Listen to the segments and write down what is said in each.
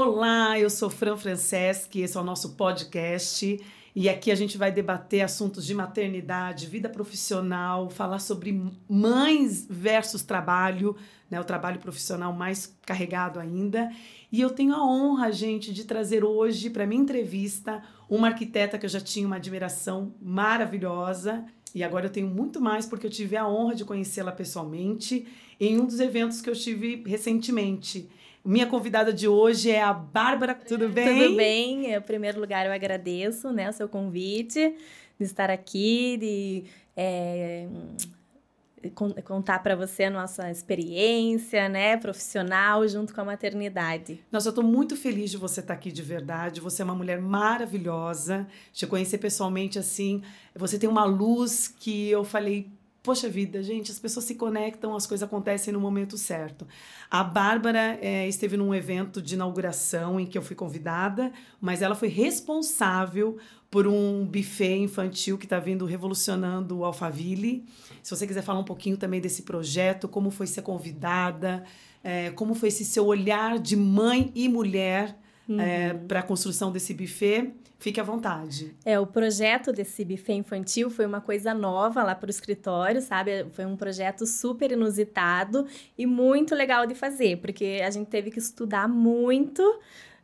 Olá, eu sou Fran Franceschi, esse é o nosso podcast. E aqui a gente vai debater assuntos de maternidade, vida profissional, falar sobre mães versus trabalho, né, o trabalho profissional mais carregado ainda. E eu tenho a honra, gente, de trazer hoje para minha entrevista uma arquiteta que eu já tinha uma admiração maravilhosa. E agora eu tenho muito mais porque eu tive a honra de conhecê-la pessoalmente em um dos eventos que eu tive recentemente. Minha convidada de hoje é a Bárbara. Tudo bem? Tudo bem. Em primeiro lugar, eu agradeço né, o seu convite de estar aqui, de é, contar para você a nossa experiência, né, profissional junto com a maternidade. Nossa, eu estou muito feliz de você estar tá aqui de verdade. Você é uma mulher maravilhosa. Te conhecer pessoalmente assim, você tem uma luz que eu falei, poxa vida, gente, as pessoas se conectam, as coisas acontecem no momento certo. A Bárbara é, esteve num evento de inauguração em que eu fui convidada, mas ela foi responsável por um buffet infantil que está vindo revolucionando o Alphaville. Se você quiser falar um pouquinho também desse projeto, como foi ser convidada, é, como foi esse seu olhar de mãe e mulher é, uhum. é, para a construção desse buffet, fique à vontade. É, o projeto desse buffet infantil foi uma coisa nova lá para o escritório, sabe? Foi um projeto super inusitado e muito legal de fazer, porque a gente teve que estudar muito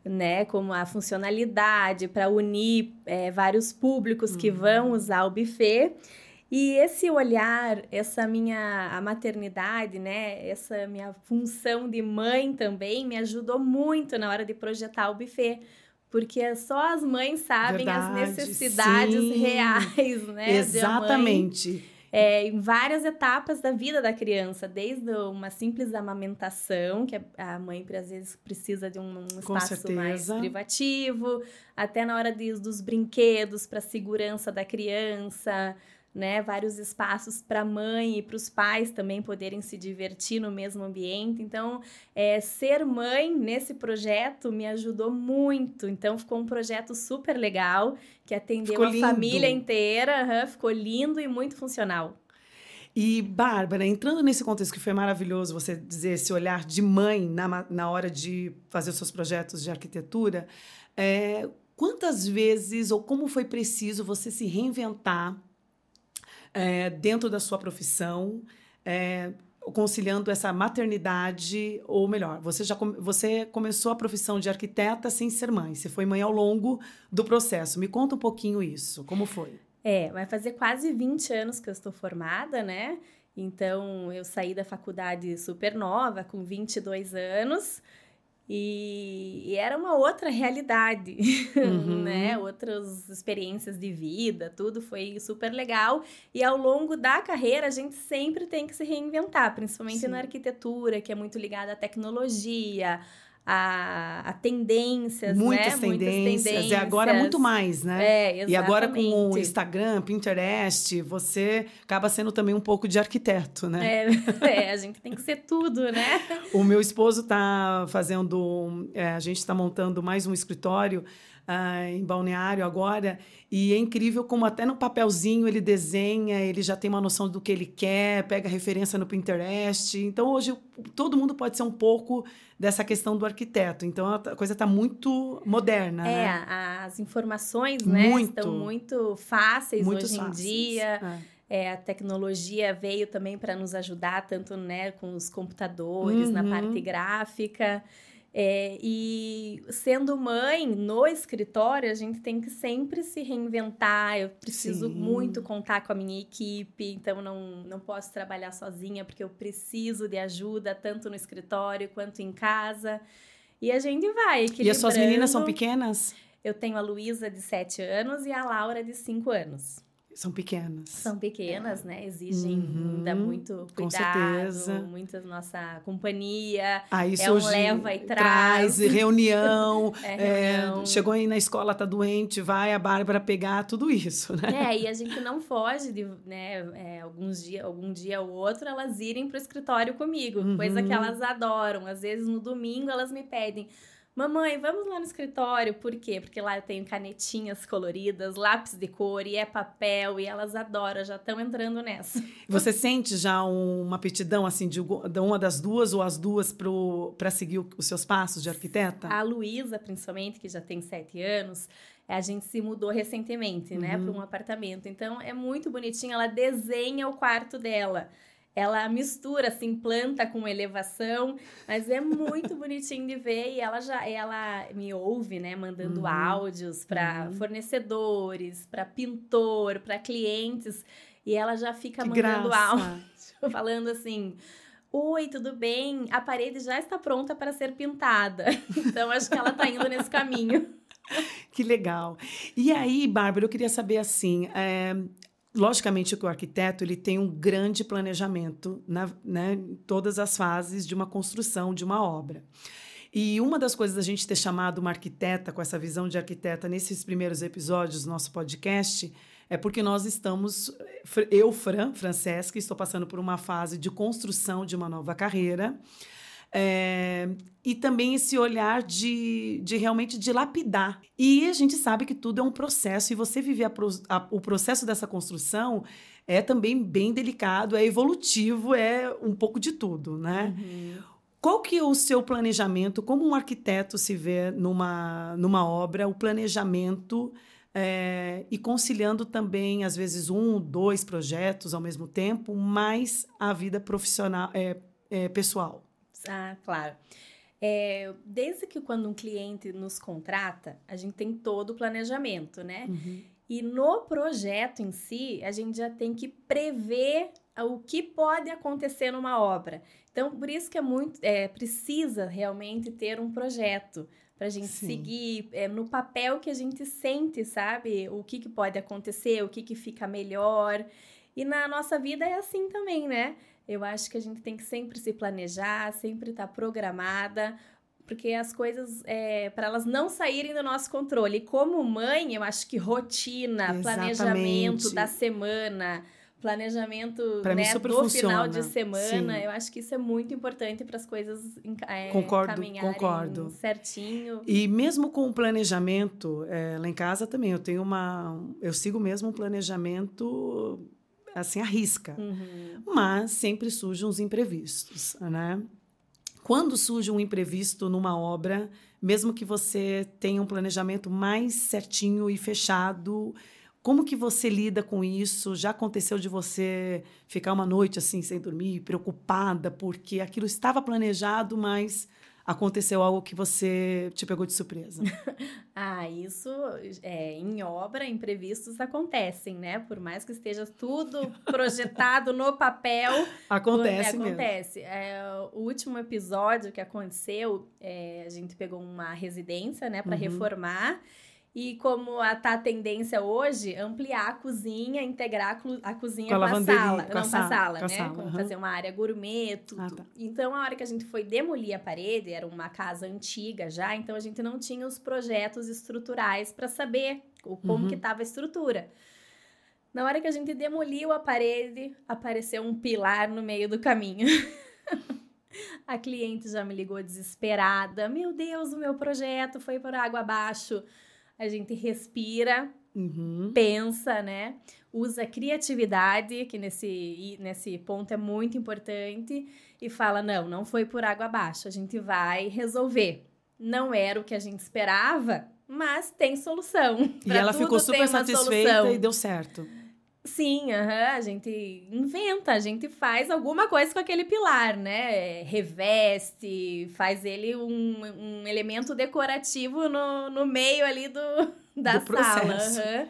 né, como a funcionalidade para unir é, vários públicos uhum. que vão usar o buffet. E esse olhar, essa minha a maternidade, né, essa minha função de mãe também me ajudou muito na hora de projetar o buffet porque só as mães sabem Verdade, as necessidades sim. reais, né? Exatamente é, em várias etapas da vida da criança, desde uma simples amamentação, que a mãe às vezes precisa de um, espaço mais privativo, até na hora de, dos brinquedos para segurança da criança, né, vários espaços para a mãe e para os pais também poderem se divertir no mesmo ambiente. Então, é, ser mãe nesse projeto me ajudou muito. Então, ficou um projeto super legal que atendeu ficou a lindo. família inteira, uhum, ficou lindo e muito funcional. E, Bárbara, entrando nesse contexto que foi maravilhoso você dizer esse olhar de mãe na, na hora de fazer os seus projetos de arquitetura, é, quantas vezes ou como foi preciso você se reinventar é, dentro da sua profissão, é, conciliando essa maternidade, ou melhor, você já você começou a profissão de arquiteta sem ser mãe. Você foi mãe ao longo do processo. Me conta um pouquinho isso. Como foi? É, vai fazer quase 20 anos que eu estou formada, né? Então, eu saí da faculdade super nova, com 22 anos. E, e, era uma outra realidade, uhum. né? Outras experiências de vida, tudo foi super legal. E ao longo da carreira, a gente sempre tem que se reinventar, principalmente Sim. na arquitetura, que é muito ligada à tecnologia, a, a tendências, Muitas né? Tendências. Muitas tendências. E agora muito mais, né? É, exatamente. E agora com o Instagram, Pinterest, você acaba sendo também um pouco de arquiteto, né? É, é a gente tem que ser tudo, né? o meu esposo está fazendo... É, a gente está montando mais um escritório uh, em Balneário agora, e é incrível como até no papelzinho ele desenha, ele já tem uma noção do que ele quer, pega referência no Pinterest. Então hoje todo mundo pode ser um pouco dessa questão do arquiteto. Então a coisa está muito moderna. É, né? as informações né, muito, estão muito fáceis muito hoje fáceis. em dia. É. É, a tecnologia veio também para nos ajudar, tanto né, com os computadores, uhum. na parte gráfica. É, e sendo mãe no escritório, a gente tem que sempre se reinventar. Eu preciso Sim. muito contar com a minha equipe, então não, não posso trabalhar sozinha, porque eu preciso de ajuda tanto no escritório quanto em casa. E a gente vai. E as suas meninas são pequenas? Eu tenho a Luísa de 7 anos e a Laura de 5 anos. São pequenas. São pequenas, né? Exigem uhum, ainda muito cuidado, com certeza. muita nossa companhia. Ah, isso é um leva e traz. traz reunião, é, reunião. É, chegou aí na escola, tá doente, vai a Bárbara pegar tudo isso, né? É, e a gente não foge de, né, é, alguns dia, algum dia ou outro elas irem pro escritório comigo, uhum. coisa que elas adoram. Às vezes no domingo elas me pedem, Mamãe, vamos lá no escritório. Por quê? Porque lá eu tenho canetinhas coloridas, lápis de cor e é papel e elas adoram, já estão entrando nessa. Você sente já uma aptidão assim de, uma das duas ou as duas para seguir os seus passos de arquiteta? A Luísa, principalmente, que já tem sete anos, a gente se mudou recentemente, né, uhum. para um apartamento. Então é muito bonitinho. Ela desenha o quarto dela ela mistura assim planta com elevação, mas é muito bonitinho de ver e ela já ela me ouve, né, mandando uhum. áudios para uhum. fornecedores, para pintor, para clientes e ela já fica que mandando áudio falando assim: Oi, tudo bem? A parede já está pronta para ser pintada. Então acho que ela está indo nesse caminho. Que legal. E aí, Bárbara, eu queria saber assim, é, logicamente que o arquiteto ele tem um grande planejamento na, né, em todas as fases de uma construção de uma obra. E uma das coisas da gente ter chamado uma arquiteta com essa visão de arquiteta nesses primeiros episódios do nosso podcast é porque nós estamos, eu, Fran, Francesca, estou passando por uma fase de construção de uma nova carreira. É, e também esse olhar de, de realmente dilapidar. E a gente sabe que tudo é um processo, e você viver a, a, o processo dessa construção é também bem delicado, é evolutivo, é um pouco de tudo, né? Uhum. Qual que é o seu planejamento? Como um arquiteto se vê numa, numa obra, o planejamento é, e conciliando também, às vezes, um, dois projetos ao mesmo tempo, mais a vida profissional, é, é pessoal? Ah, claro. É, desde que quando um cliente nos contrata, a gente tem todo o planejamento, né? Uhum. E no projeto em si, a gente já tem que prever o que pode acontecer numa obra. Então, por isso que é muito, é, precisa realmente ter um projeto para a gente Sim. seguir é, no papel que a gente sente, sabe? O que, que pode acontecer, o que, que fica melhor. E na nossa vida é assim também, né? Eu acho que a gente tem que sempre se planejar, sempre estar tá programada, porque as coisas, é, para elas não saírem do nosso controle. E como mãe, eu acho que rotina, Exatamente. planejamento da semana, planejamento né, do funciona. final de semana, Sim. eu acho que isso é muito importante para as coisas é, concordo, concordo. certinho. E mesmo com o planejamento, é, lá em casa também, eu tenho uma. Eu sigo mesmo um planejamento assim, arrisca. Uhum. Mas sempre surgem uns imprevistos, né? Quando surge um imprevisto numa obra, mesmo que você tenha um planejamento mais certinho e fechado, como que você lida com isso? Já aconteceu de você ficar uma noite assim sem dormir, preocupada porque aquilo estava planejado, mas aconteceu algo que você te pegou de surpresa? ah, isso é, em obra, imprevistos acontecem, né? Por mais que esteja tudo projetado no papel. Acontece, é, acontece. É, o último episódio que aconteceu, é, a gente pegou uma residência, né, para uhum. reformar. E como a, tá a tendência hoje, ampliar a cozinha, integrar a cozinha com a, com a sala. Com não, a sala, sala com né? Sala, uhum. Fazer uma área gourmet, tudo. Ah, tá. Então, a hora que a gente foi demolir a parede, era uma casa antiga já, então a gente não tinha os projetos estruturais para saber o, como uhum. que estava a estrutura. Na hora que a gente demoliu a parede, apareceu um pilar no meio do caminho. a cliente já me ligou desesperada. Meu Deus, o meu projeto foi por água abaixo a gente respira, uhum. pensa, né? Usa criatividade, que nesse, nesse ponto é muito importante, e fala: não, não foi por água abaixo, a gente vai resolver. Não era o que a gente esperava, mas tem solução. E ela ficou super satisfeita solução. e deu certo. Sim, uhum, a gente inventa, a gente faz alguma coisa com aquele pilar, né? Reveste, faz ele um, um elemento decorativo no, no meio ali do, da do sala. Uhum.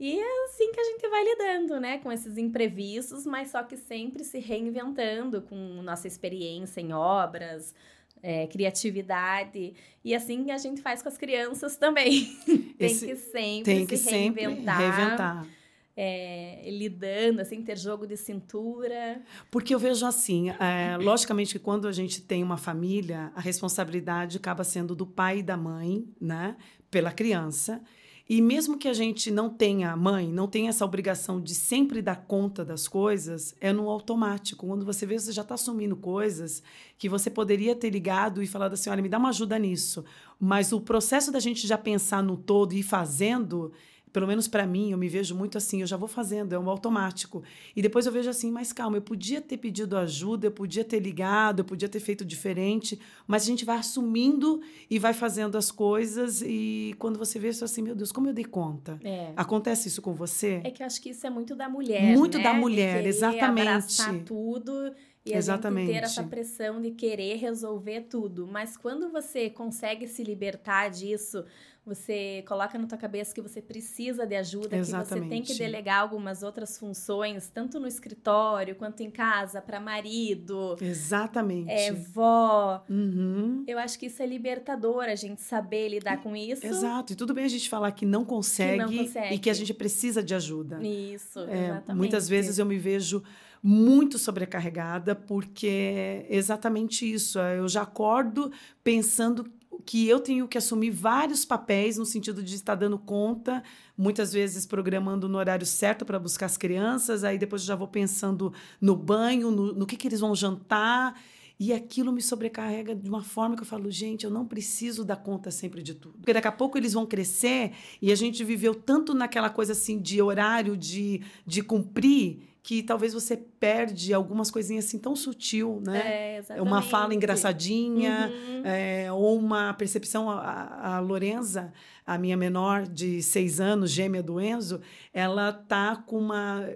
E é assim que a gente vai lidando, né? Com esses imprevistos, mas só que sempre se reinventando com nossa experiência em obras, é, criatividade. E assim a gente faz com as crianças também. tem Esse, que sempre tem que se reinventar. Sempre reinventar é, lidando, assim, ter jogo de cintura? Porque eu vejo assim, é, logicamente que quando a gente tem uma família, a responsabilidade acaba sendo do pai e da mãe, né, pela criança. E mesmo que a gente não tenha mãe, não tenha essa obrigação de sempre dar conta das coisas, é no automático. Quando você vê, você já está assumindo coisas que você poderia ter ligado e falado assim: olha, me dá uma ajuda nisso. Mas o processo da gente já pensar no todo e ir fazendo pelo menos para mim, eu me vejo muito assim, eu já vou fazendo, é um automático. E depois eu vejo assim, mas calma, eu podia ter pedido ajuda, eu podia ter ligado, eu podia ter feito diferente, mas a gente vai assumindo e vai fazendo as coisas e quando você vê, você assim, meu Deus, como eu dei conta? É. Acontece isso com você? É que eu acho que isso é muito da mulher, Muito né? da mulher, exatamente. Abraçar tudo e Exatamente. a gente ter essa pressão de querer resolver tudo. Mas quando você consegue se libertar disso, você coloca na tua cabeça que você precisa de ajuda, Exatamente. que você tem que delegar algumas outras funções, tanto no escritório quanto em casa, para marido. Exatamente. É, vó. Uhum. Eu acho que isso é libertador, a gente saber lidar com isso. Exato. E tudo bem a gente falar que não consegue, que não consegue. e que a gente precisa de ajuda. Isso, é, exatamente. Muitas vezes eu me vejo muito sobrecarregada, porque é exatamente isso. Eu já acordo pensando que eu tenho que assumir vários papéis no sentido de estar dando conta, muitas vezes programando no horário certo para buscar as crianças, aí depois já vou pensando no banho, no, no que, que eles vão jantar. E aquilo me sobrecarrega de uma forma que eu falo, gente, eu não preciso dar conta sempre de tudo. Porque daqui a pouco eles vão crescer e a gente viveu tanto naquela coisa assim de horário, de, de cumprir, que talvez você perde algumas coisinhas assim tão sutil, né? É, uma fala engraçadinha, uhum. é, ou uma percepção. A, a Lorenza, a minha menor de seis anos, gêmea do Enzo, ela tá com uma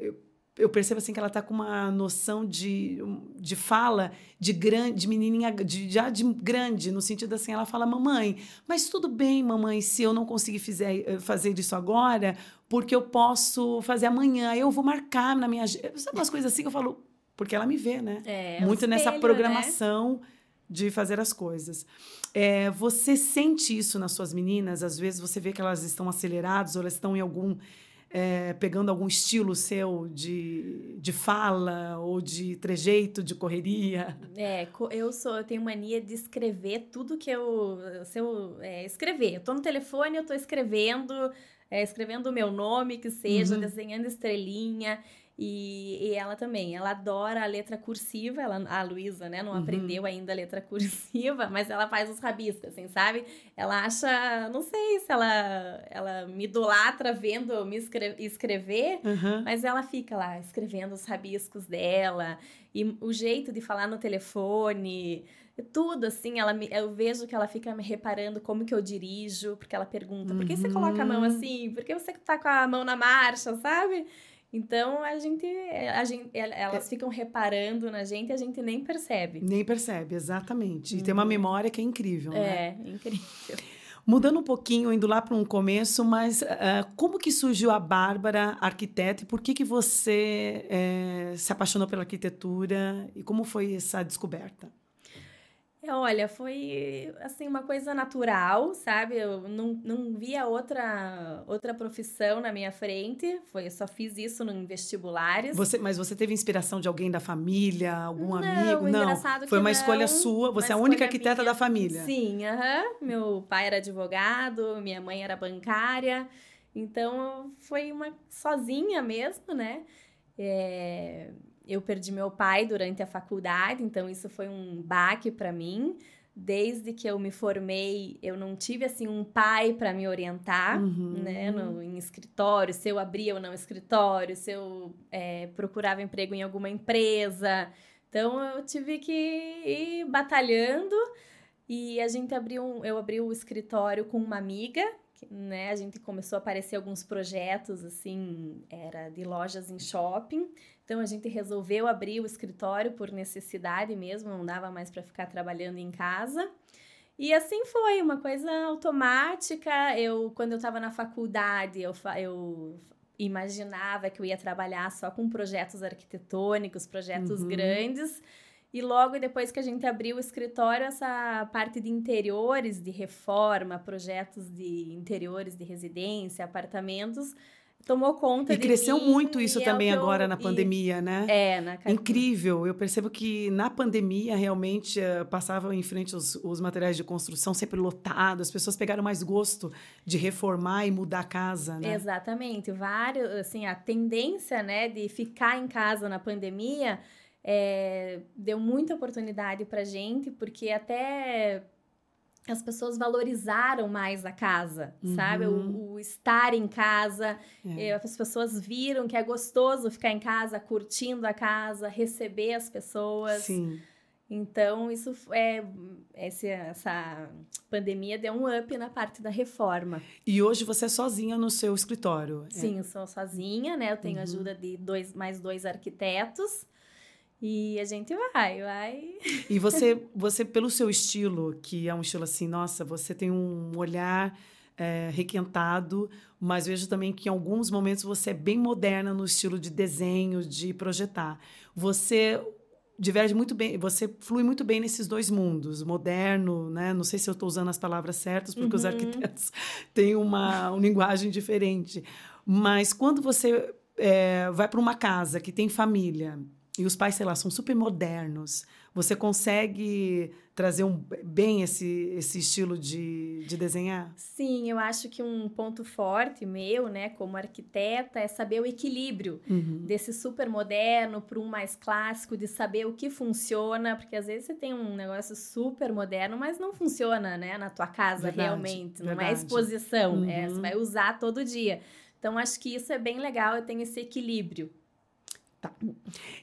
eu percebo assim que ela está com uma noção de, de fala de grande, de menininha, de, já de grande, no sentido assim, ela fala, mamãe, mas tudo bem, mamãe, se eu não conseguir fizer, eh, fazer isso agora, porque eu posso fazer amanhã, eu vou marcar na minha... Sabe umas coisas assim que eu falo, porque ela me vê, né? É, Muito espelho, nessa programação né? de fazer as coisas. É, você sente isso nas suas meninas? Às vezes você vê que elas estão aceleradas ou elas estão em algum é, pegando algum estilo seu de, de fala ou de trejeito, de correria? É, eu sou, eu tenho mania de escrever tudo que eu. Se eu é, escrever, eu tô no telefone, eu tô escrevendo, é, escrevendo o meu nome, que seja, uhum. desenhando estrelinha. E, e, ela também, ela adora a letra cursiva, ela, a Luísa, né, não uhum. aprendeu ainda a letra cursiva, mas ela faz os rabiscos, assim, sabe? Ela acha, não sei se ela, ela me idolatra vendo me escre escrever, uhum. mas ela fica lá escrevendo os rabiscos dela, e o jeito de falar no telefone, tudo assim, ela me, eu vejo que ela fica me reparando como que eu dirijo, porque ela pergunta, por que você coloca a mão uhum. assim? Por que você tá com a mão na marcha, sabe? Então a gente, a gente, elas ficam reparando na gente e a gente nem percebe. Nem percebe, exatamente. E tem uma uhum. memória que é incrível, é, né? É, incrível. Mudando um pouquinho, indo lá para um começo, mas uh, como que surgiu a Bárbara, arquiteta, e por que, que você uh, se apaixonou pela arquitetura e como foi essa descoberta? É, olha, foi assim uma coisa natural, sabe? Eu não, não via outra outra profissão na minha frente. Foi, eu só fiz isso em vestibulares. Você, mas você teve inspiração de alguém da família, algum não, amigo? Não, foi uma não, escolha sua. Você é a única arquiteta minha. da família. Sim, aham. Uh -huh. Meu pai era advogado, minha mãe era bancária. Então foi uma sozinha mesmo, né? É, eu perdi meu pai durante a faculdade, então isso foi um baque para mim. Desde que eu me formei, eu não tive assim um pai para me orientar, uhum. né, no, em escritório, se eu abria ou não escritório, se eu é, procurava emprego em alguma empresa. Então eu tive que ir batalhando e a gente abriu, um, eu abri o escritório com uma amiga né, a gente começou a aparecer alguns projetos assim, era de lojas em shopping. Então a gente resolveu abrir o escritório por necessidade mesmo, não dava mais para ficar trabalhando em casa. E assim foi, uma coisa automática. Eu, quando eu estava na faculdade, eu, eu imaginava que eu ia trabalhar só com projetos arquitetônicos, projetos uhum. grandes. E logo depois que a gente abriu o escritório, essa parte de interiores, de reforma, projetos de interiores de residência, apartamentos, tomou conta e cresceu mim, muito isso é também agora na pandemia, né? É, na Incrível. Eu percebo que na pandemia realmente eh, passavam em frente os, os materiais de construção sempre lotados. As pessoas pegaram mais gosto de reformar e mudar a casa, né? Exatamente. Vários, assim, a tendência, né, de ficar em casa na pandemia é, deu muita oportunidade pra gente, porque até as pessoas valorizaram mais a casa, sabe? O, o estar em casa, Uhum. É. eh, as pessoas viram que é gostoso ficar em casa, curtindo a casa, receber as pessoas. Sim. Então, isso é esse, essa pandemia deu um up na parte da reforma. E hoje você é sozinha no seu escritório. É. Sim, eu sou sozinha, né? Eu tenho Uhum. ajuda de dois, mais dois arquitetos. E a gente vai, vai. E você, você, pelo seu estilo, que é um estilo assim, nossa, você tem um olhar é, requentado, mas vejo também que em alguns momentos você é bem moderna no estilo de desenho, de projetar. Você diverge muito bem, você flui muito bem nesses dois mundos, moderno, né? Não sei se eu estou usando as palavras certas, porque os Uhum. arquitetos têm uma, uma linguagem diferente. Mas quando você é, vai para uma casa que tem família e os pais, sei lá, são super modernos, você consegue trazer um, bem esse, esse estilo de, de desenhar? Sim, eu acho que um ponto forte meu, né, como arquiteta, é saber o equilíbrio Uhum. desse super moderno para um mais clássico, de saber o que funciona, porque às vezes você tem um negócio super moderno, mas não funciona, né, na tua casa Verdade, realmente, não é verdade. exposição, é, Uhum. você vai usar todo dia. Então acho que isso é bem legal, eu tenho esse equilíbrio.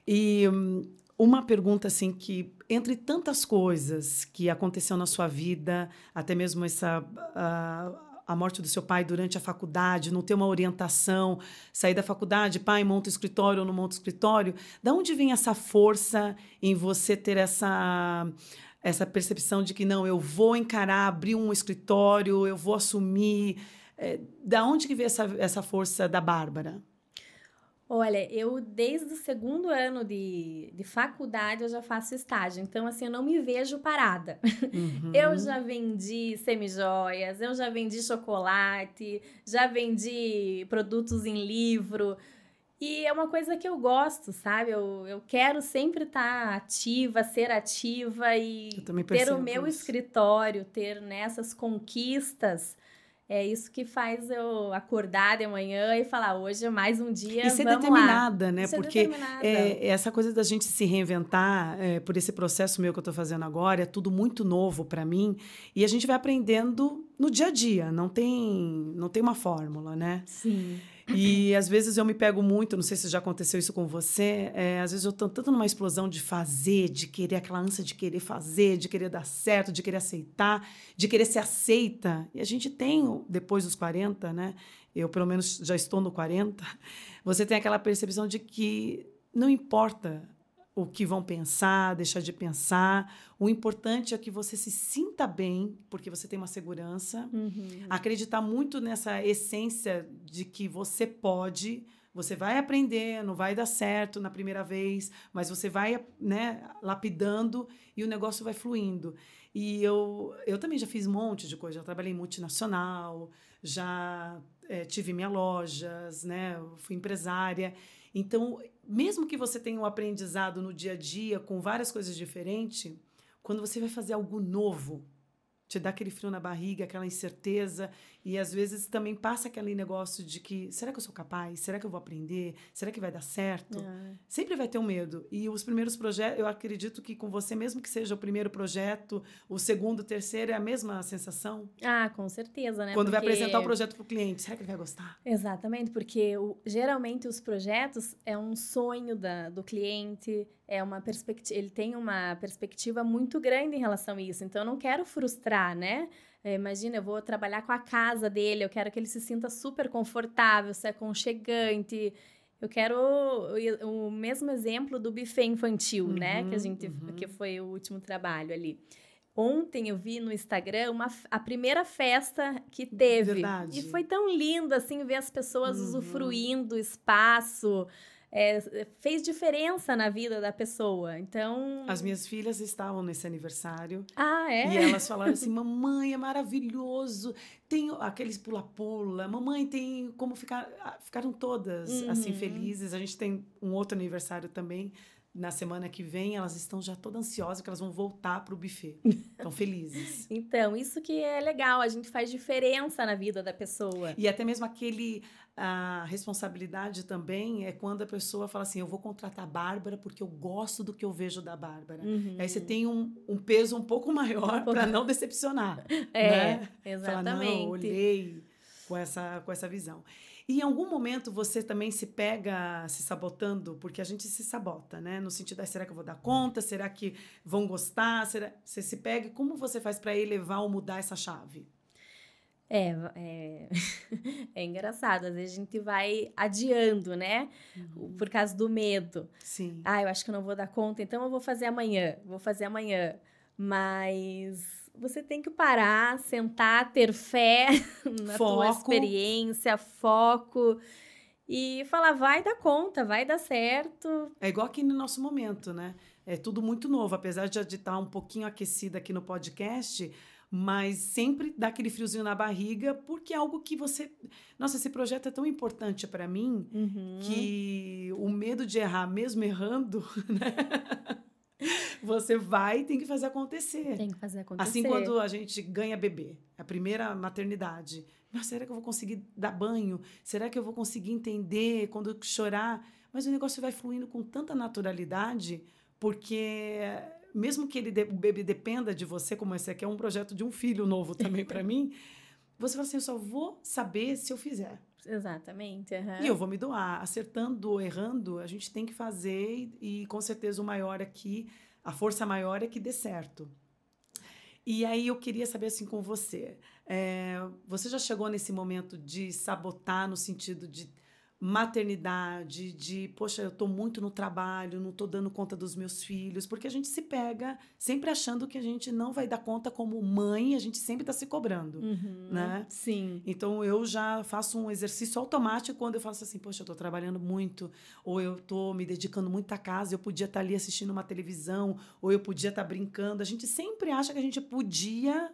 E hum, uma pergunta assim que entre tantas coisas que aconteceu na sua vida, até mesmo essa a, a morte do seu pai durante a faculdade, não ter uma orientação, sair da faculdade, pai, monta o escritório ou não monta escritório, da onde vem essa força em você ter essa essa percepção de que não, eu vou encarar, abrir um escritório, eu vou assumir, É, da onde que vem essa, essa força da Bárbara? Olha, eu desde o segundo ano de, de faculdade eu já faço estágio, então assim, eu não me vejo parada. Uhum. Eu já vendi semijoias, eu já vendi chocolate, já vendi produtos em livro. E é uma coisa que eu gosto, sabe? Eu, eu quero sempre estar ativa, ser ativa e ter o meu isso. escritório, ter nessas conquistas. É isso que faz eu acordar de manhã e falar: hoje é mais um dia. E ser vamos determinada, lá. né? Ser Porque determinada. é, essa coisa da gente se reinventar é, por esse processo meu que eu estou fazendo agora, é tudo muito novo para mim. E a gente vai aprendendo no dia a dia, não tem, não tem uma fórmula, né? Sim. E às vezes eu me pego muito, não sei se já aconteceu isso com você, é, às vezes eu tô tanto numa explosão de fazer, de querer, aquela ânsia de querer fazer, de querer dar certo, de querer aceitar, de querer ser aceita. E a gente tem, depois dos 40, né? Eu, pelo menos, já estou no 40, você tem aquela percepção de que não importa o que vão pensar, deixar de pensar. O importante é que você se sinta bem, porque você tem uma segurança Uhum. acreditar muito nessa essência de que você pode, você vai aprender, não vai dar certo na primeira vez, mas você vai, né, lapidando e o negócio vai fluindo. E eu, eu também já fiz um monte de coisa, já trabalhei em multinacional, já eh, tive minhas lojas, né, fui empresária. Então, mesmo que você tenha um aprendizado no dia a dia com várias coisas diferentes, quando você vai fazer algo novo, te dá aquele frio na barriga, aquela incerteza, e às vezes também passa aquele negócio de que será que eu sou capaz? Será que eu vou aprender? Será que vai dar certo? Ah. Sempre vai ter um medo. E os primeiros projetos, eu acredito que com você, mesmo que seja o primeiro projeto, o segundo, o terceiro, é a mesma sensação? Ah, com certeza, né? Quando vai Porque- apresentar o projeto para o cliente, será que ele vai gostar? Exatamente, porque o- geralmente os projetos é um sonho da, do cliente, é uma perspectiva, ele tem uma perspectiva muito grande em relação a isso. Então eu não quero frustrar, né? É, imagina, eu vou trabalhar com a casa dele, eu quero que ele se sinta super confortável, se aconchegante. Eu quero o, o mesmo exemplo do buffet infantil, né? Que a Uhum, gente uhum. que foi o último trabalho ali. Ontem eu vi no Instagram uma, a primeira festa que teve. Verdade. E foi tão lindo, assim, ver as pessoas Uhum. usufruindo o espaço. É, fez diferença na vida da pessoa. Então. As minhas filhas estavam nesse aniversário. Ah, é? E elas falaram assim: mamãe, é maravilhoso. Tem aqueles pula-pula. Mamãe, tem como ficar. Ah, ficaram todas assim, uhum. assim felizes. A gente tem um outro aniversário também na semana que vem, elas estão já todas ansiosas que elas vão voltar para o buffet. Estão felizes. então, isso que é legal, a gente faz diferença na vida da pessoa. E até mesmo aquele a responsabilidade também é quando a pessoa fala assim: eu vou contratar a Bárbara porque eu gosto do que eu vejo da Bárbara. Uhum. Aí você tem um, um peso um pouco maior para não decepcionar. É, né? exatamente. Falar, não, olhei com essa, com essa visão. E em algum momento você também se pega se sabotando, porque a gente se sabota, né? No sentido, ah, será que eu vou dar conta? Será que vão gostar? Será... Você se pega, como você faz para elevar ou mudar essa chave? É, é, é, engraçado. Às vezes a gente vai adiando, né? Uhum. Por causa do medo. Sim. Ah, eu acho que eu não vou dar conta, então eu vou fazer amanhã. Vou fazer amanhã. Mas você tem que parar, sentar, ter fé na foco. tua experiência, foco e falar, vai dar conta, vai dar certo. É igual aqui no nosso momento, né? É tudo muito novo, apesar de estar um pouquinho aquecida aqui no podcast, mas sempre dá aquele friozinho na barriga, porque é algo que você. Nossa, esse projeto é tão importante para mim uhum. que o medo de errar, mesmo errando, né? Você vai e tem que fazer acontecer. Tem que fazer acontecer. Assim quando a gente ganha bebê, a primeira maternidade. Mas será que eu vou conseguir dar banho? Será que eu vou conseguir entender quando chorar? Mas o negócio vai fluindo com tanta naturalidade, porque mesmo que ele, o bebê dependa de você, como esse aqui é um projeto de um filho novo também para mim, você fala assim, eu só vou saber se eu fizer. Exatamente. Uhum. E eu vou me doar. Acertando ou errando, a gente tem que fazer e, com certeza o maior aqui, a força maior é que dê certo. E aí eu queria saber assim com você, é, você já chegou nesse momento de sabotar no sentido de maternidade, de, poxa, eu estou muito no trabalho, não estou dando conta dos meus filhos, porque a gente se pega sempre achando que a gente não vai dar conta como mãe, a gente sempre está se cobrando, uhum, né? Sim. Então eu já faço um exercício automático quando eu faço assim, poxa, eu estou trabalhando muito, ou eu estou me dedicando muito à casa, eu podia estar tá ali assistindo uma televisão, ou eu podia estar tá brincando. A gente sempre acha que a gente podia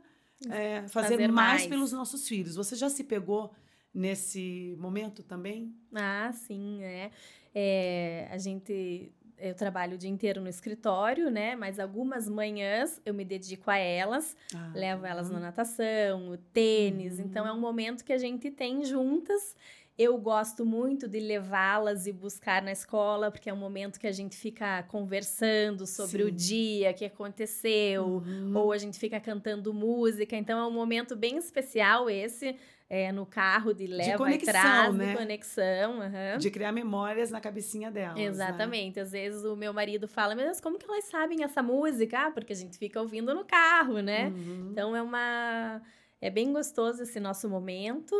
é, fazer, fazer mais, mais pelos nossos filhos. Você já se pegou nesse momento também? Ah, sim, né? É, a gente eu trabalho o dia inteiro no escritório, né? Mas algumas manhãs eu me dedico a elas, ah, levo elas na natação, o tênis. Uhum. Então é um momento que a gente tem juntas. Eu gosto muito de levá-las e buscar na escola, porque é um momento que a gente fica conversando sobre Sim. o dia que aconteceu, uhum. ou a gente fica cantando música. Então é um momento bem especial esse é, no carro de leva de conexão, e traz, né? de conexão. Uhum. De criar memórias na cabecinha delas. Né? Exatamente. Né? Às vezes o meu marido fala, meu Deus, como que elas sabem essa música? Ah, porque a gente fica ouvindo no carro, né? Uhum. Então é uma. É bem gostoso esse nosso momento.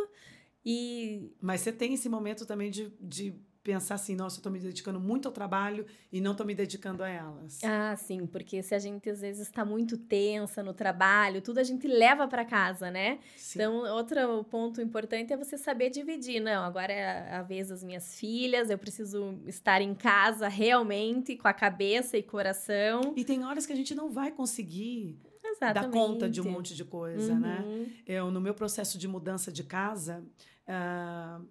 E... Mas você tem esse momento também de, de pensar assim, nossa, eu estou me dedicando muito ao trabalho e não estou me dedicando a elas. Ah, sim, porque se a gente às vezes está muito tensa no trabalho, tudo a gente leva para casa, né? Sim. Então, outro ponto importante é você saber dividir. Não, agora é a vez das minhas filhas, eu preciso estar em casa realmente, com a cabeça e coração. E tem horas que a gente não vai conseguir Exatamente. dar conta de um monte de coisa, né? uhum. né? Eu, no meu processo de mudança de casa, uh,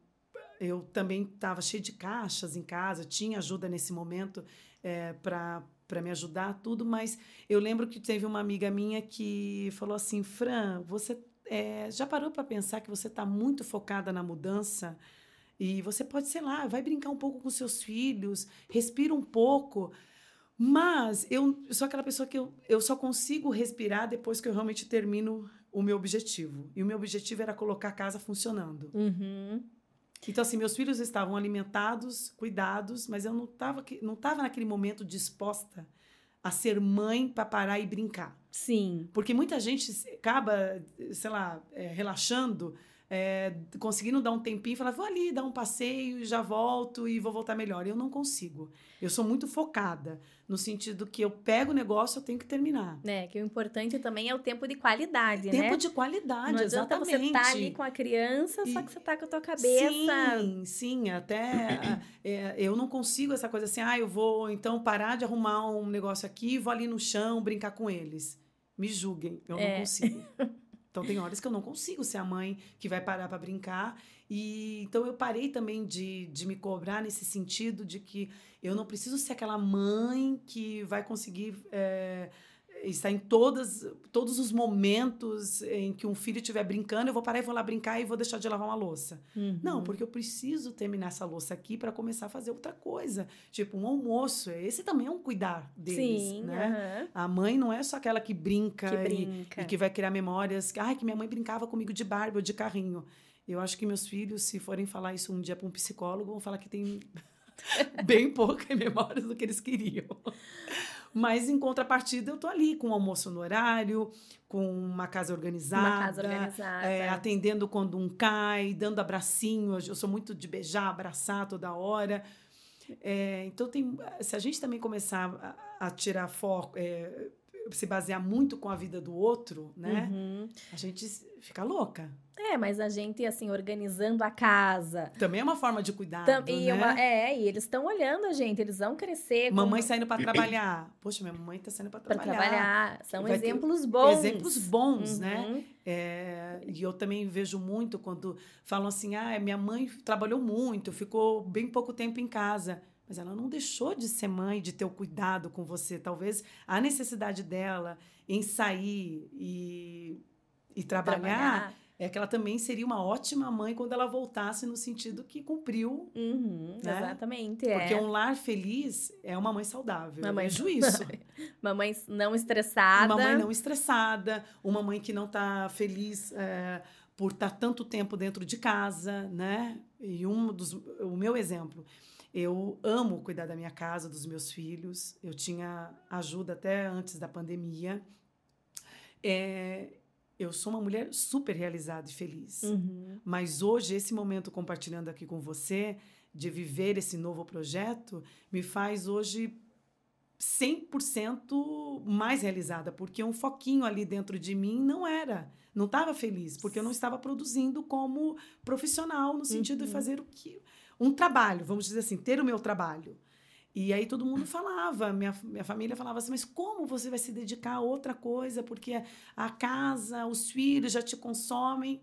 eu também estava cheia de caixas em casa, tinha ajuda nesse momento é, para para me ajudar tudo, mas eu lembro que teve uma amiga minha que falou assim, Fran, você é, já parou para pensar que você está muito focada na mudança e você pode, sei lá, vai brincar um pouco com seus filhos, respira um pouco, mas eu sou aquela pessoa que eu, eu só consigo respirar depois que eu realmente termino o meu objetivo. E o meu objetivo era colocar a casa funcionando. Uhum. Então, assim, meus filhos estavam alimentados, cuidados, mas eu não estava não tava naquele momento disposta a ser mãe para parar e brincar. Sim. Porque muita gente acaba, sei lá, é, relaxando é, conseguindo dar um tempinho, falar, vou ali dar um passeio, já volto e vou voltar melhor. Eu não consigo. Eu sou muito focada, no sentido que eu pego o negócio, eu tenho que terminar. É, que o importante também é o tempo de qualidade, tempo né? Tempo de qualidade, não exatamente. você tá ali com a criança, e, só que você tá com a tua cabeça. Sim, sim, até é, eu não consigo essa coisa assim, ah, eu vou então parar de arrumar um negócio aqui, vou ali no chão brincar com eles. Me julguem, eu é. não consigo. Então tem horas que eu não consigo ser a mãe que vai parar para brincar. E então eu parei também de, de me cobrar nesse sentido de que eu não preciso ser aquela mãe que vai conseguir. É, está em todas, todos os momentos em que um filho estiver brincando, eu vou parar e vou lá brincar e vou deixar de lavar uma louça. Uhum. Não, porque eu preciso terminar essa louça aqui para começar a fazer outra coisa. Tipo, um almoço. Esse também é um cuidar deles, Sim, né? Uhum. A mãe não é só aquela que brinca, que brinca. E, e, que vai criar memórias. Ai, que minha mãe brincava comigo de Barbie ou de carrinho. Eu acho que meus filhos, se forem falar isso um dia para um psicólogo, vão falar que tem bem pouca memória do que eles queriam. Mas em contrapartida, eu tô ali com o almoço no horário, com uma casa organizada, uma casa organizada. É, atendendo quando um cai, dando abracinho. Eu sou muito de beijar, abraçar toda hora. É, então tem, se a gente também começar a, a tirar foco, é, se basear muito com a vida do outro, né? Uhum. A gente fica louca. É, mas a gente, assim, organizando a casa. Também é uma forma de cuidado, Tam, e né? Uma, é, e eles estão olhando a gente, eles vão crescer. Mamãe como... saindo para trabalhar. Poxa, minha mamãe está saindo para trabalhar. Pra trabalhar. São exemplos bons. Exemplos bons, né? uhum. né? É, e eu também vejo muito quando falam assim, ah, minha mãe trabalhou muito, ficou bem pouco tempo em casa mas ela não deixou de ser mãe, de ter o cuidado com você. Talvez a necessidade dela em sair e, e trabalhar, trabalhar, é que ela também seria uma ótima mãe quando ela voltasse no sentido que cumpriu. Uhum, né? Exatamente. Porque é. um lar feliz é uma mãe saudável. Uma mãe vejo isso. uma mãe não estressada. Uma mãe não estressada, uma mãe que não está feliz. É, por estar tá tanto tempo dentro de casa, né? E um dos o meu exemplo, eu amo cuidar da minha casa, dos meus filhos. Eu tinha ajuda até antes da pandemia. É, eu sou uma mulher super realizada e feliz. Uhum. Mas hoje, esse momento compartilhando aqui com você, de viver esse novo projeto, me faz hoje 100% mais realizada, porque um foquinho ali dentro de mim não era, não estava feliz, porque eu não estava produzindo como profissional, no sentido uhum. de fazer o que um trabalho, vamos dizer assim, ter o meu trabalho. E aí todo mundo falava, minha, minha família falava assim, mas como você vai se dedicar a outra coisa? Porque a casa, os filhos já te consomem.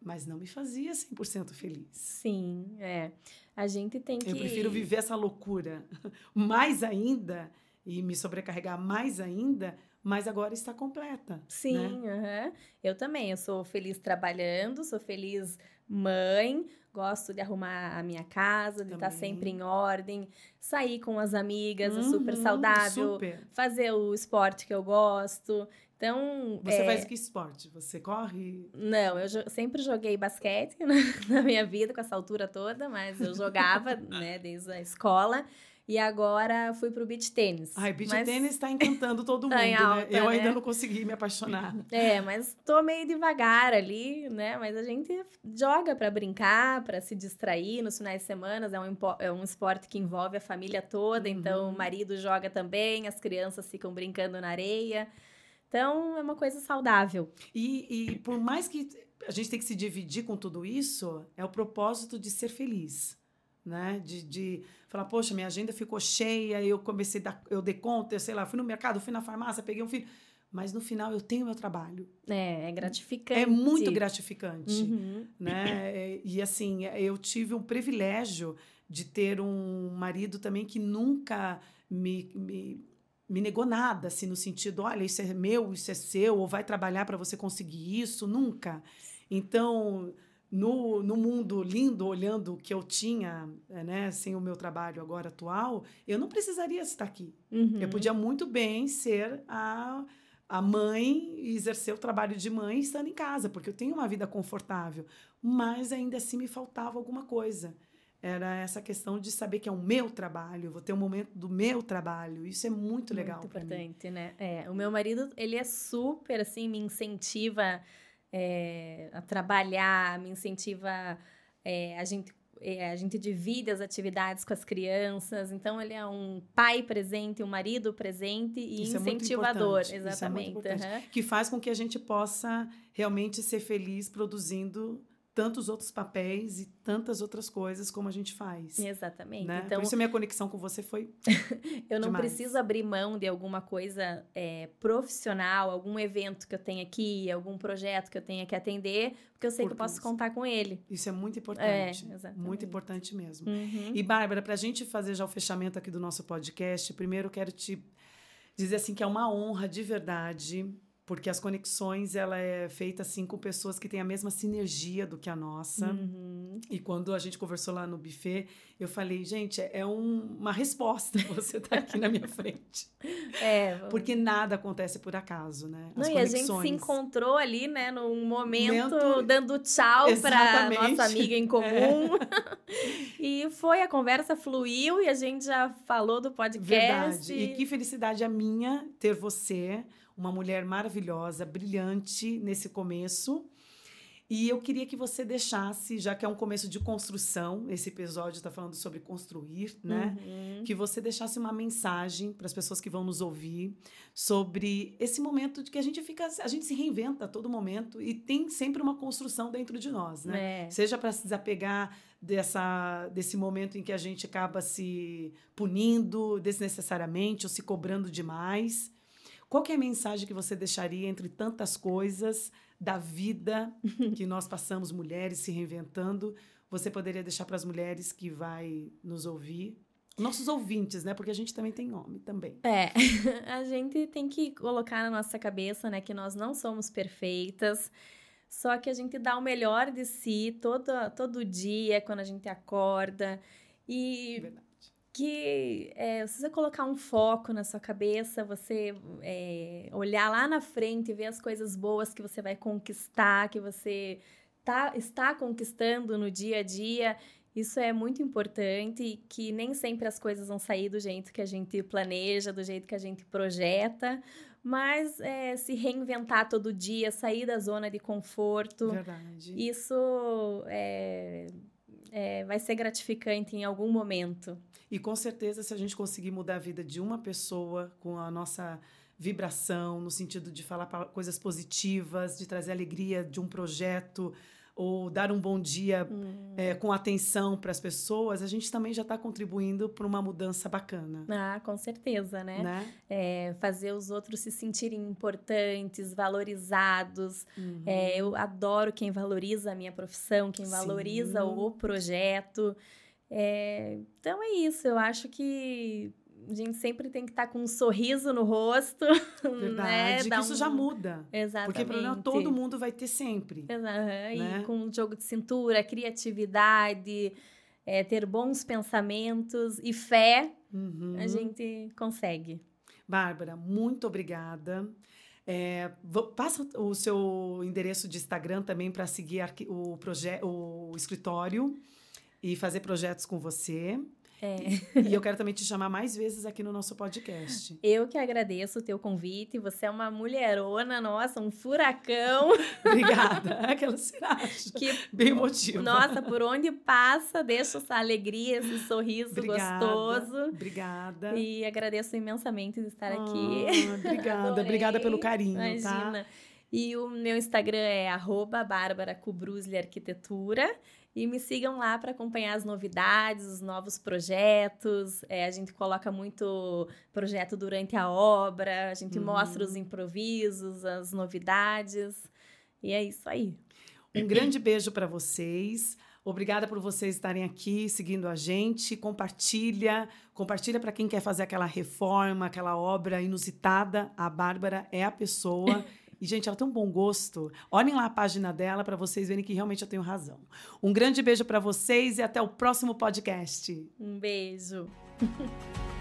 Mas não me fazia 100% feliz. Sim, é. A gente tem que... Eu prefiro viver essa loucura mais ainda e me sobrecarregar mais ainda, mas agora está completa. Sim, né? uhum. eu também. Eu sou feliz trabalhando, sou feliz mãe, gosto de arrumar a minha casa, de estar sempre em ordem, sair com as amigas, uhum, é super uhum, saudável, super. fazer o esporte que eu gosto. Então. Você é... faz que esporte? Você corre? Não, eu jo sempre joguei basquete na, na, minha vida, com essa altura toda, mas eu jogava, né, desde a escola. E agora fui pro beach tênis. Ai, beach mas... tênis está encantando todo tá mundo, tá alta, né? Eu né? ainda não consegui me apaixonar. É, mas tô meio devagar ali, né? Mas a gente joga para brincar, para se distrair nos finais de semana. É um, é um esporte que envolve a família toda, uhum. então o marido joga também, as crianças ficam brincando na areia. Então, é uma coisa saudável. E, e por mais que a gente tem que se dividir com tudo isso, é o propósito de ser feliz né? De, de falar, poxa, minha agenda ficou cheia, eu comecei, a dar, eu dei conta, eu sei lá, fui no mercado, fui na farmácia, peguei um filho. Mas no final eu tenho meu trabalho. É, é gratificante. É muito gratificante, uhum. né? E assim, eu tive o privilégio de ter um marido também que nunca me, me me negou nada, assim, no sentido, olha, isso é meu, isso é seu, ou vai trabalhar para você conseguir isso, nunca. Então, no, no mundo lindo, olhando o que eu tinha, eh, né, sem o meu trabalho agora atual, eu não precisaria estar aqui. Uhum. Eu podia muito bem ser a, a mãe e exercer o trabalho de mãe estando em casa, porque eu tenho uma vida confortável. Mas ainda assim me faltava alguma coisa. Era essa questão de saber que é o meu trabalho, vou ter um momento do meu trabalho. Isso é muito, legal. Muito importante, né? É, o meu marido, ele é super assim, me incentiva é, a trabalhar, me incentiva é, a gente é, a gente divide as atividades com as crianças, então ele é um pai presente, um marido presente e Isso incentivador, é exatamente. É uhum. Que faz com que a gente possa realmente ser feliz produzindo tantos outros papéis e tantas outras coisas como a gente faz. Exatamente. Né? Então, Por isso a minha conexão com você foi. eu não demais. preciso abrir mão de alguma coisa é, profissional, algum evento que eu tenha aqui, algum projeto que eu tenha que atender, porque eu sei Por que eu posso contar com ele. Isso é muito importante. É, exatamente. Muito importante mesmo. Uhum. E, Bárbara, para a gente fazer já o fechamento aqui do nosso podcast, primeiro eu quero te dizer assim que é uma honra de verdade porque as conexões ela é feita assim com pessoas que têm a mesma sinergia do que a nossa. Uhum. E quando a gente conversou lá no buffet, eu falei, gente, é um, uma resposta você estar tá aqui na minha frente. É, porque nada acontece por acaso, né? As Não, conexões... e a gente se encontrou ali, né, num momento, dando tchau para nossa amiga em comum. É. e foi a conversa fluiu e a gente já falou do podcast. Verdade. E que felicidade a minha ter você uma mulher maravilhosa, brilhante nesse começo. E eu queria que você deixasse, já que é um começo de construção, esse episódio está falando sobre construir, né? Uhum. Que você deixasse uma mensagem para as pessoas que vão nos ouvir sobre esse momento de que a gente fica, a gente se reinventa a todo momento e tem sempre uma construção dentro de nós, né? É. Seja para se desapegar dessa, desse momento em que a gente acaba se punindo desnecessariamente ou se cobrando demais qual é a mensagem que você deixaria entre tantas coisas da vida que nós passamos, mulheres se reinventando? Você poderia deixar para as mulheres que vai nos ouvir nossos ouvintes, né? Porque a gente também tem homem também. É, a gente tem que colocar na nossa cabeça, né, que nós não somos perfeitas. Só que a gente dá o melhor de si todo, todo dia, quando a gente acorda. E Verdade que é, se você colocar um foco na sua cabeça, você é, olhar lá na frente e ver as coisas boas que você vai conquistar, que você tá, está conquistando no dia a dia, isso é muito importante, que nem sempre as coisas vão sair do jeito que a gente planeja, do jeito que a gente projeta, mas é, se reinventar todo dia, sair da zona de conforto. Verdade. Isso é, é, vai ser gratificante em algum momento. E com certeza, se a gente conseguir mudar a vida de uma pessoa com a nossa vibração, no sentido de falar coisas positivas, de trazer alegria de um projeto, ou dar um bom dia hum. é, com atenção para as pessoas, a gente também já está contribuindo para uma mudança bacana. Ah, com certeza, né? né? É, fazer os outros se sentirem importantes, valorizados. Uhum. É, eu adoro quem valoriza a minha profissão, quem Sim. valoriza o projeto. É, então é isso, eu acho que a gente sempre tem que estar tá com um sorriso no rosto. Verdade, né? que isso um... já muda. Exatamente. Porque problema todo mundo vai ter sempre. Exato. Né? E com um jogo de cintura, criatividade, é, ter bons pensamentos e fé, uhum. a gente consegue. Bárbara, muito obrigada. É, passa o seu endereço de Instagram também para seguir o, o escritório e fazer projetos com você. É. E eu quero também te chamar mais vezes aqui no nosso podcast. Eu que agradeço o teu convite. Você é uma mulherona, nossa, um furacão. Obrigada. Aquela ciragem. Que, Bem emotiva. Nossa, por onde passa, deixa essa alegria, esse sorriso obrigada, gostoso. Obrigada. E agradeço imensamente de estar aqui. Ah, obrigada. obrigada pelo carinho, tá? Imagina. tá? E o meu Instagram é arroba Bárbara Arquitetura. E me sigam lá para acompanhar as novidades, os novos projetos. É, a gente coloca muito projeto durante a obra, a gente uhum. mostra os improvisos, as novidades. E é isso aí. Um grande beijo para vocês. Obrigada por vocês estarem aqui seguindo a gente. Compartilha, compartilha para quem quer fazer aquela reforma, aquela obra inusitada. A Bárbara é a pessoa. E, gente, ela tem um bom gosto. Olhem lá a página dela para vocês verem que realmente eu tenho razão. Um grande beijo para vocês e até o próximo podcast. Um beijo.